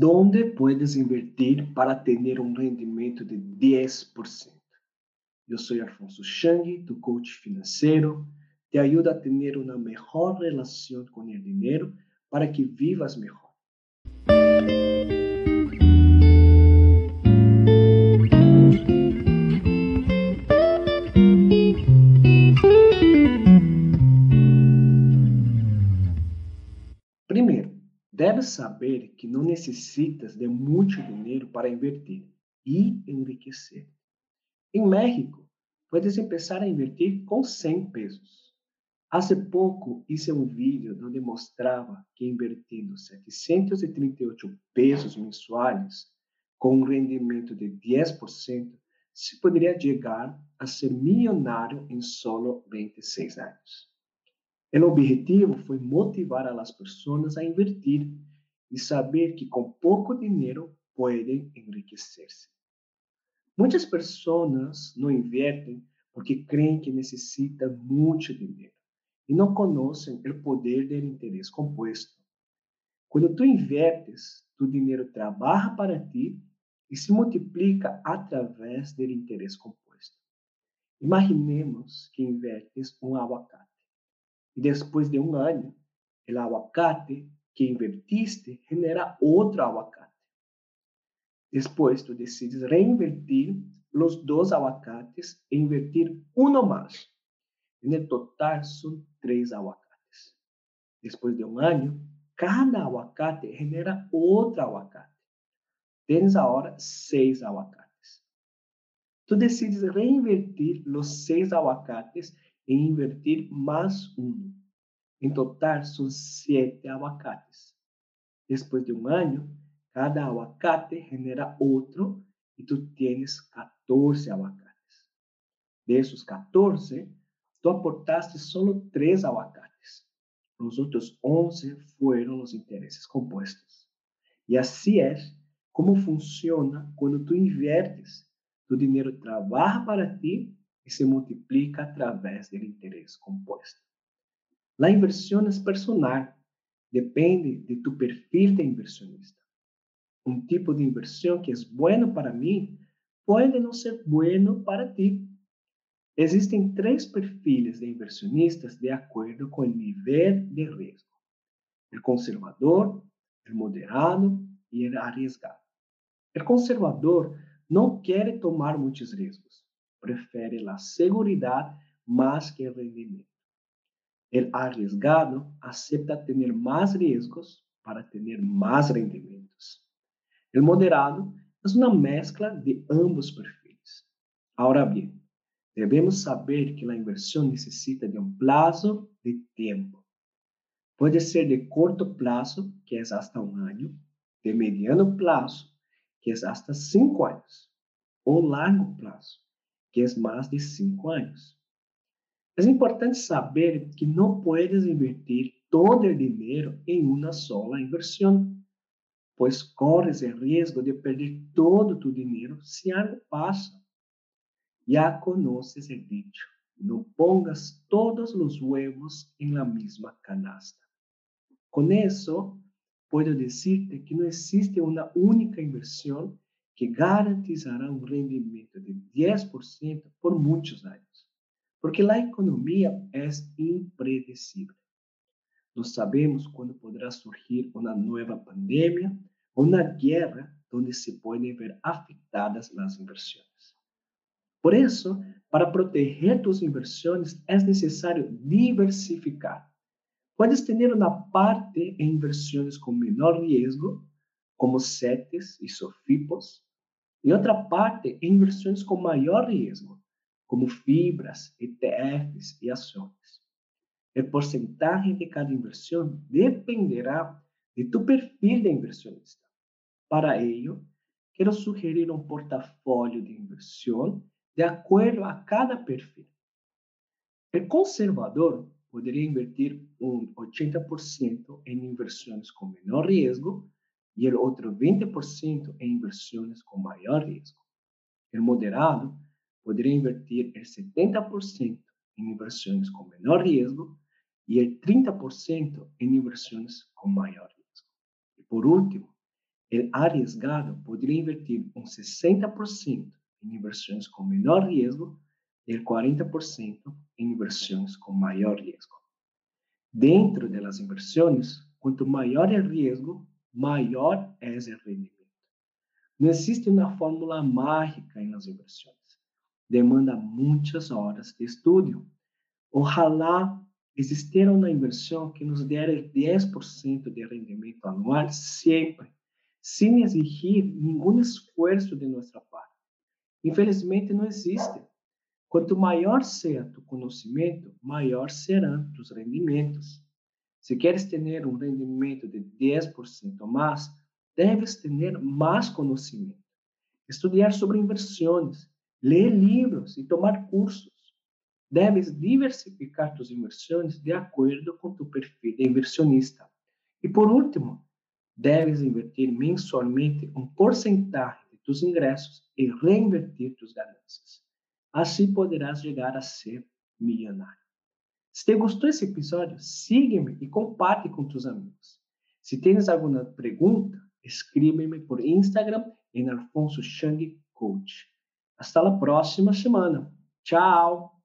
¿Dónde puedes invertir para tener un rendimiento de 10%? Yo soy Alfonso Chang, tu coach financiero. Te ayuda a tener una mejor relación con el dinero para que vivas mejor. Deves saber que não necessitas de muito dinheiro para invertir e enriquecer. Em México, puedes começar a invertir com 100 pesos. Hace pouco hice um vídeo onde mostrava que invertindo 738 pesos mensuais com um rendimento de 10%, se poderia chegar a ser milionário em solo 26 anos. O objetivo foi motivar a las pessoas a invertir e saber que com pouco dinheiro podem enriquecer-se. Muitas pessoas não invertem porque creem que necessitam muito dinheiro e não conhecem o poder do interesse composto. Quando tu invertes, tu dinheiro trabalha para ti e se multiplica através do interesse composto. Imaginemos que invertes um aguacate e depois de um ano, o aguacate que invertiste genera outro aguacate. Depois, tu decides reinvertir os dois aguacates e invertir um mais. No total, são três aguacates. Depois de um ano, cada aguacate genera outro aguacate. Tens agora seis aguacates. Tu decides reinvertir os seis aguacates e invertir mais um. Em total, são sete aguacates. Depois de um ano, cada aguacate genera outro e tu tienes 14 aguacates. Desses 14, tu aportaste solo três aguacates. Os outros 11 foram os interesses compostos. E assim é como funciona quando tu invertes. Tu dinheiro trabalha para ti e se multiplica através do interesse composto. A inversão é personal, depende de tu perfil de inversionista. Um tipo de inversão que é bueno para mim pode não ser bueno para ti. Existem três perfis de inversionistas de acordo com o nível de risco: o conservador, o moderado e o arriesgado. O conservador não quer tomar muitos riscos prefere a segurança mais que o rendimento. O arriesgado acepta ter mais riscos para ter mais rendimentos. O moderado é uma mezcla de ambos perfis. Agora bem, devemos saber que a inversão necessita de um prazo de tempo. Pode ser de curto prazo, que é hasta um ano, de mediano prazo, que é hasta cinco anos, ou largo prazo, que é mais de cinco anos. É importante saber que não puedes invertir todo o dinheiro em uma sola inversão, pois corres o risco de perder todo tu dinheiro se algo passa. Já conheces o dicho, não pongas todos os huevos em la mesma canasta. Com isso, puedo decirte que não existe uma única inversão que garantizará um rendimento de 10% por muitos anos, porque a economia é impredecível. Não sabemos quando poderá surgir uma nova pandemia ou uma guerra onde se podem ver afetadas as inversões. Por isso, para proteger tus inversões, é necessário diversificar. Puedes ter uma parte em inversões com menor risco, como CETES e SOFIPOS, e outra parte em inversões com maior risco, como fibras, ETFs e ações. O porcentagem de cada inversão dependerá de tu perfil de inversionista. Para ello, quero sugerir um portafólio de inversão de acordo a cada perfil. O conservador poderia invertir um 80% em inversões com menor risco e o outro 20% em inversões com maior risco. O moderado poderia invertir el 70% em inversões com menor risco e el 30% em inversões com maior risco. E por último, o arriesgado poderia invertir um 60% em inversões com menor risco e 40% em inversões com maior risco. Dentro das inversões, quanto maior o risco, maior é o rendimento. Não existe uma fórmula mágica nas inversões. Demanda muitas horas de estudo. Ojalá existiera uma inversão que nos dera 10% de rendimento anual sempre, sem exigir nenhum esforço de nossa parte. Infelizmente, não existe. Quanto maior seja tu conhecimento, maior serão tus rendimentos. Se queres ter um rendimento de 10% ou mais, deves ter mais conhecimento. Estudar sobre inversões, ler livros e tomar cursos. Deves diversificar tus inversões de acordo com tu perfil de inversionista. E por último, deves invertir mensualmente um porcentagem de tus ingressos e reinvertir tus ganâncias. Assim poderás chegar a ser milionário. Se te gostou esse episódio, siga-me e compartilhe com teus amigos. Se tens alguma pergunta, escreva-me por Instagram em Alfonso Chang Coach. Hasta a próxima semana. Tchau!